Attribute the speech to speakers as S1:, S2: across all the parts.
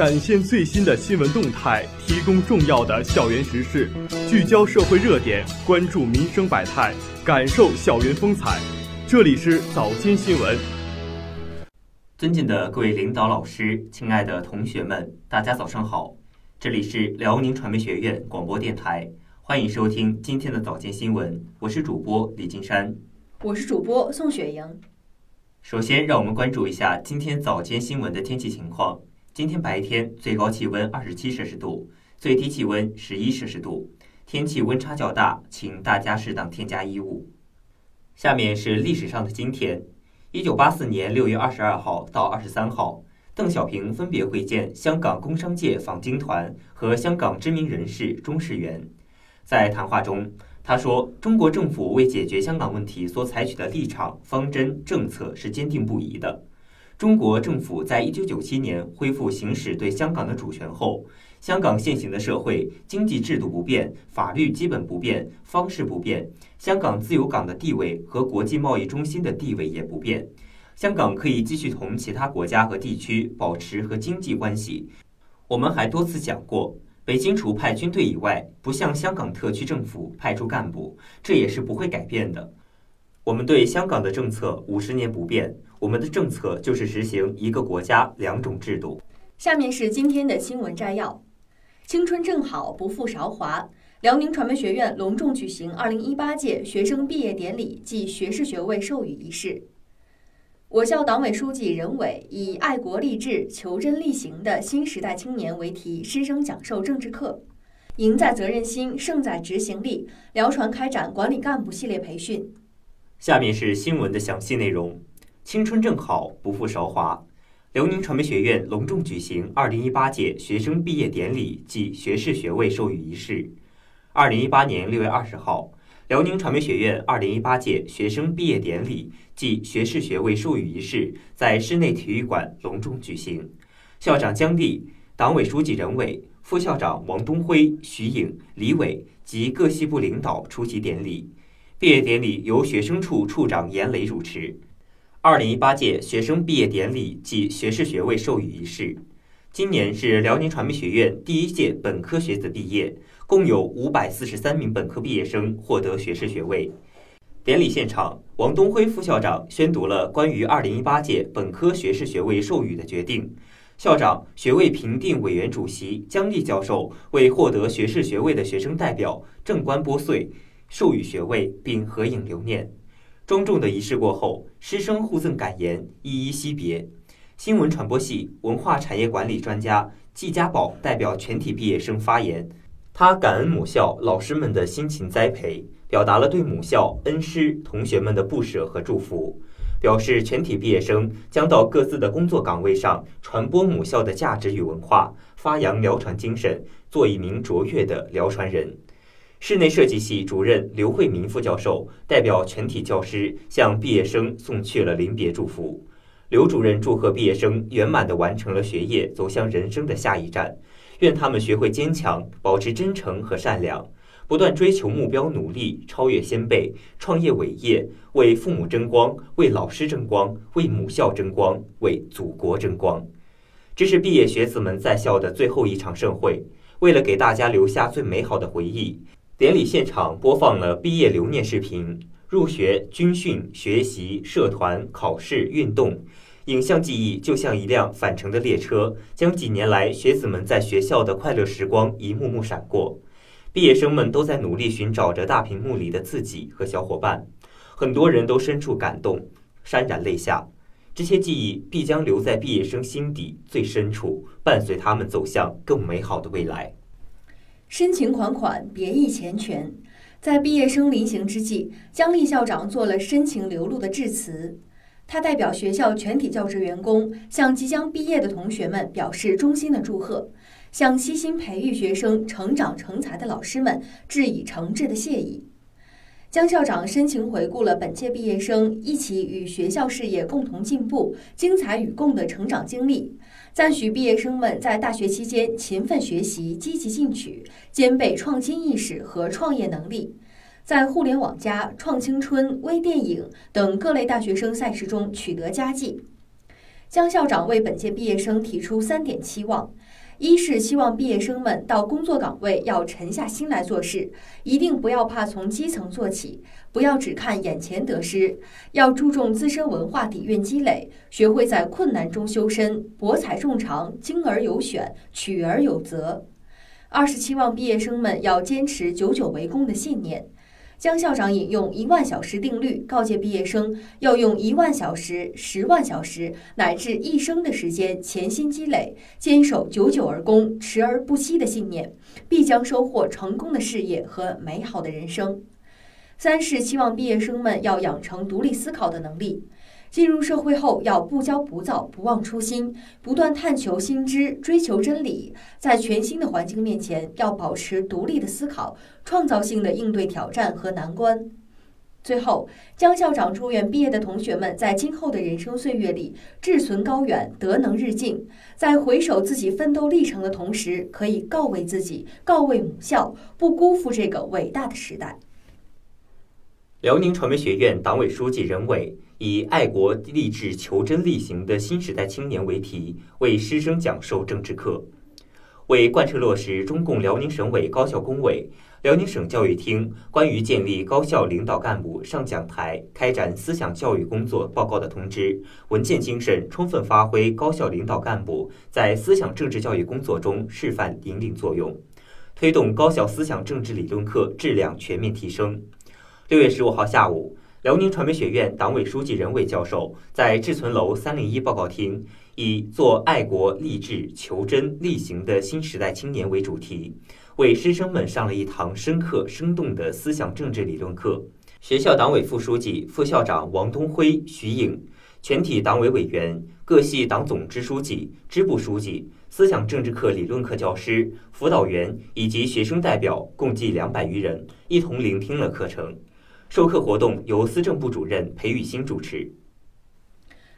S1: 展现最新的新闻动态，提供重要的校园时事，聚焦社会热点，关注民生百态，感受校园风采。这里是早间新闻。
S2: 尊敬的各位领导、老师，亲爱的同学们，大家早上好！这里是辽宁传媒学院广播电台，欢迎收听今天的早间新闻。我是主播李金山，
S3: 我是主播宋雪莹。
S2: 首先，让我们关注一下今天早间新闻的天气情况。今天白天最高气温二十七摄氏度，最低气温十一摄氏度，天气温差较大，请大家适当添加衣物。下面是历史上的今天：一九八四年六月二十二号到二十三号，邓小平分别会见香港工商界访京团和香港知名人士钟世元。在谈话中，他说：“中国政府为解决香港问题所采取的立场、方针、政策是坚定不移的。中国政府在一九九七年恢复行使对香港的主权后，香港现行的社会经济制度不变，法律基本不变，方式不变，香港自由港的地位和国际贸易中心的地位也不变。香港可以继续同其他国家和地区保持和经济关系。我们还多次讲过。”北京除派军队以外，不向香港特区政府派出干部，这也是不会改变的。我们对香港的政策五十年不变，我们的政策就是实行一个国家两种制度。
S3: 下面是今天的新闻摘要：青春正好，不负韶华。辽宁传媒学院隆重举行二零一八届学生毕业典礼暨学士学位授予仪式。我校党委书记任伟以“爱国励志、求真力行的新时代青年”为题，师生讲授政治课。赢在责任心，胜在执行力。辽传开展管理干部系列培训。
S2: 下面是新闻的详细内容。青春正好，不负韶华。辽宁传媒学院隆重举行二零一八届学生毕业典礼暨学士学位授予仪式。二零一八年六月二十号。辽宁传媒学院二零一八届学生毕业典礼暨学士学位授予仪式在室内体育馆隆重举行。校长姜丽、党委书记任伟、副校长王东辉、徐颖、李伟及各系部领导出席典礼。毕业典礼由学生处处长严磊主持。二零一八届学生毕业典礼暨学士学位授予仪式，今年是辽宁传媒学院第一届本科学子毕业。共有五百四十三名本科毕业生获得学士学位。典礼现场，王东辉副校长宣读了关于二零一八届本科学士学位授予的决定。校长、学位评定委员主席姜丽教授为获得学士学位的学生代表正冠拨穗，授予学位并合影留念。庄重的仪式过后，师生互赠感言，依依惜别。新闻传播系文化产业管理专家季家宝代表全体毕业生发言。他感恩母校老师们的辛勤栽培，表达了对母校恩师同学们的不舍和祝福，表示全体毕业生将到各自的工作岗位上传播母校的价值与文化，发扬辽传精神，做一名卓越的辽传人。室内设计系主任刘慧民副教授代表全体教师向毕业生送去了临别祝福。刘主任祝贺毕业生圆满地完成了学业，走向人生的下一站。愿他们学会坚强，保持真诚和善良，不断追求目标，努力超越先辈，创业伟业，为父母争光，为老师争光，为母校争光，为祖国争光。这是毕业学子们在校的最后一场盛会。为了给大家留下最美好的回忆，典礼现场播放了毕业留念视频。入学、军训、学习、社团、考试、运动。影像记忆就像一辆返程的列车，将几年来学子们在学校的快乐时光一幕幕闪过。毕业生们都在努力寻找着大屏幕里的自己和小伙伴，很多人都深处感动，潸然泪下。这些记忆必将留在毕业生心底最深处，伴随他们走向更美好的未来。
S3: 深情款款，别意缱绻。在毕业生临行之际，姜丽校长做了深情流露的致辞。他代表学校全体教职员工，向即将毕业的同学们表示衷心的祝贺，向悉心培育学生成长成才的老师们致以诚挚的谢意。姜校长深情回顾了本届毕业生一起与学校事业共同进步、精彩与共的成长经历，赞许毕业生们在大学期间勤奋学习、积极进取，兼备创新意识和创业能力。在互联网加、创青春、微电影等各类大学生赛事中取得佳绩。江校长为本届毕业生提出三点期望：一是希望毕业生们到工作岗位要沉下心来做事，一定不要怕从基层做起，不要只看眼前得失，要注重自身文化底蕴积累，学会在困难中修身，博采众长，精而有选，取而有择。二是期望毕业生们要坚持“久久为功”的信念。江校长引用一万小时定律，告诫毕业生要用一万小时、十万小时乃至一生的时间潜心积累，坚守久久而功、持而不息的信念，必将收获成功的事业和美好的人生。三是希望毕业生们要养成独立思考的能力。进入社会后，要不骄不躁，不忘初心，不断探求新知，追求真理。在全新的环境面前，要保持独立的思考，创造性的应对挑战和难关。最后，江校长祝愿毕业的同学们在今后的人生岁月里志存高远，德能日进。在回首自己奋斗历程的同时，可以告慰自己，告慰母校，不辜负这个伟大的时代。
S2: 辽宁传媒学院党委书记任伟。以“爱国、励志、求真、力行的新时代青年”为题，为师生讲授政治课。为贯彻落实中共辽宁省委高校工委、辽宁省教育厅关于建立高校领导干部上讲台、开展思想教育工作报告的通知，文件精神充分发挥高校领导干部在思想政治教育工作中示范引领作用，推动高校思想政治理论课质量全面提升。六月十五号下午。辽宁传媒学院党委书记任伟教授在志存楼三零一报告厅，以“做爱国、励志、求真、力行的新时代青年”为主题，为师生们上了一堂深刻生动的思想政治理论课。学校党委副书记、副校长王东辉、徐颖，全体党委委员、各系党总支书记、支部书记、思想政治课理论课教师、辅导员以及学生代表共计两百余人，一同聆听了课程。授课活动由思政部主任裴玉新主持。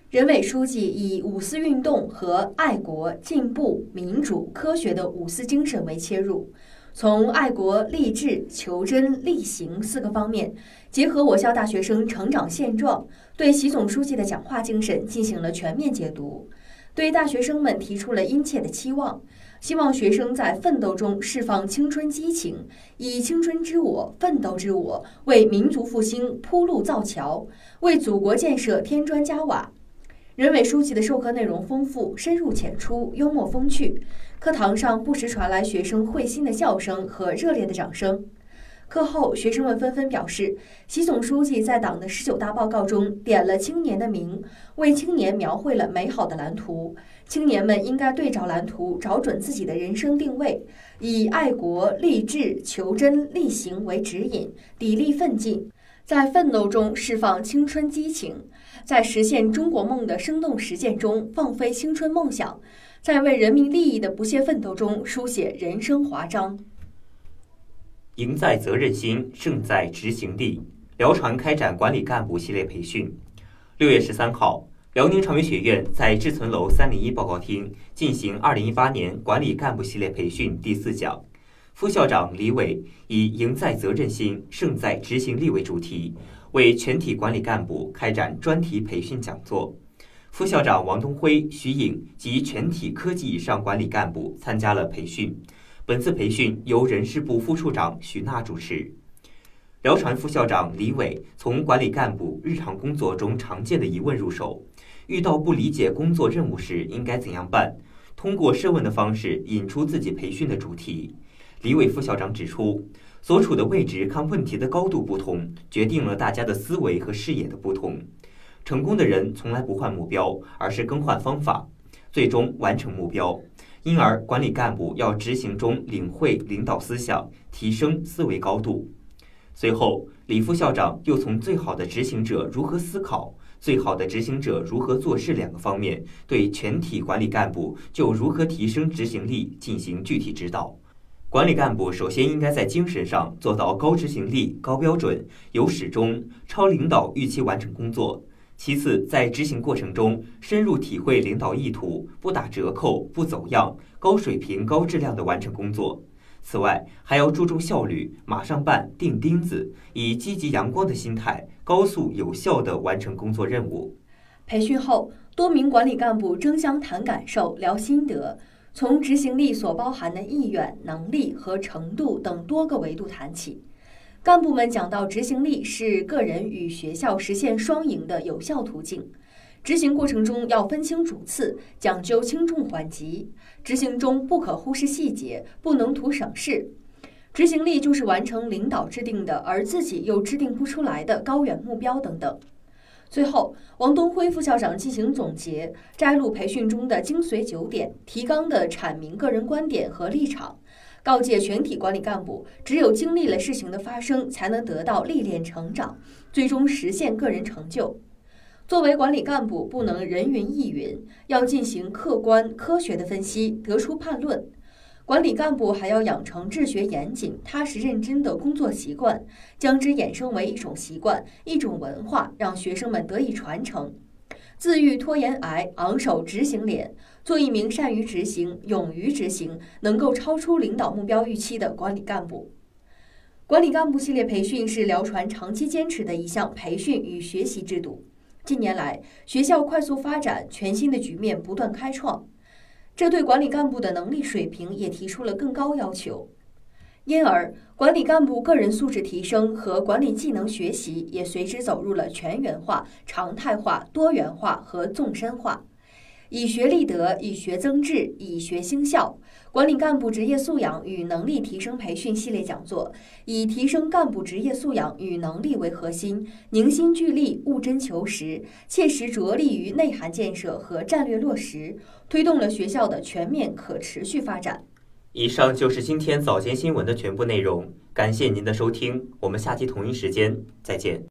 S3: 任委书记以五四运动和爱国、进步、民主、科学的五四精神为切入，从爱国、励志、求真、力行四个方面，结合我校大学生成长现状，对习总书记的讲话精神进行了全面解读，对大学生们提出了殷切的期望。希望学生在奋斗中释放青春激情，以青春之我、奋斗之我为民族复兴铺路造桥，为祖国建设添砖加瓦。任委书记的授课内容丰富、深入浅出、幽默风趣，课堂上不时传来学生会心的笑声和热烈的掌声。课后，学生们纷纷表示，习总书记在党的十九大报告中点了青年的名，为青年描绘了美好的蓝图。青年们应该对照蓝图，找准自己的人生定位，以爱国、励志、求真、力行为指引，砥砺奋进，在奋斗中释放青春激情，在实现中国梦的生动实践中放飞青春梦想，在为人民利益的不懈奋斗中书写人生华章。
S2: 赢在责任心，胜在执行力。辽传开展管理干部系列培训。六月十三号。辽宁传媒学院在志存楼三零一报告厅进行二零一八年管理干部系列培训第四讲，副校长李伟以“赢在责任心，胜在执行力”为主题，为全体管理干部开展专题培训讲座。副校长王东辉、徐颖及全体科级以上管理干部参加了培训。本次培训由人事部副处长许娜主持。辽传副校长李伟从管理干部日常工作中常见的疑问入手。遇到不理解工作任务时应该怎样办？通过设问的方式引出自己培训的主题。李伟副校长指出，所处的位置看问题的高度不同，决定了大家的思维和视野的不同。成功的人从来不换目标，而是更换方法，最终完成目标。因而，管理干部要执行中领会领导思想，提升思维高度。随后，李副校长又从最好的执行者如何思考。最好的执行者如何做事两个方面，对全体管理干部就如何提升执行力进行具体指导。管理干部首先应该在精神上做到高执行力、高标准、有始终、超领导预期完成工作；其次，在执行过程中深入体会领导意图，不打折扣、不走样，高水平、高质量的完成工作。此外，还要注重效率，马上办、钉钉子，以积极阳光的心态，高速有效地完成工作任务。
S3: 培训后，多名管理干部争相谈感受、聊心得。从执行力所包含的意愿、能力和程度等多个维度谈起。干部们讲到，执行力是个人与学校实现双赢的有效途径。执行过程中要分清主次，讲究轻重缓急。执行中不可忽视细节，不能图省事。执行力就是完成领导制定的，而自己又制定不出来的高远目标等等。最后，王东辉副校长进行总结，摘录培训中的精髓九点，提纲的阐明个人观点和立场，告诫全体管理干部：只有经历了事情的发生，才能得到历练成长，最终实现个人成就。作为管理干部，不能人云亦云，要进行客观科学的分析，得出判论。管理干部还要养成治学严谨、踏实认真的工作习惯，将之衍生为一种习惯、一种文化，让学生们得以传承。自愈拖延癌，昂首执行脸，做一名善于执行、勇于执行、能够超出领导目标预期的管理干部。管理干部系列培训是辽传长期坚持的一项培训与学习制度。近年来，学校快速发展，全新的局面不断开创，这对管理干部的能力水平也提出了更高要求。因而，管理干部个人素质提升和管理技能学习也随之走入了全员化、常态化、多元化和纵深化。以学立德，以学增智，以学兴效。管理干部职业素养与能力提升培训系列讲座，以提升干部职业素养与能力为核心，凝心聚力，务真求实，切实着力于内涵建设和战略落实，推动了学校的全面可持续发展。
S2: 以上就是今天早间新闻的全部内容，感谢您的收听，我们下期同一时间再见。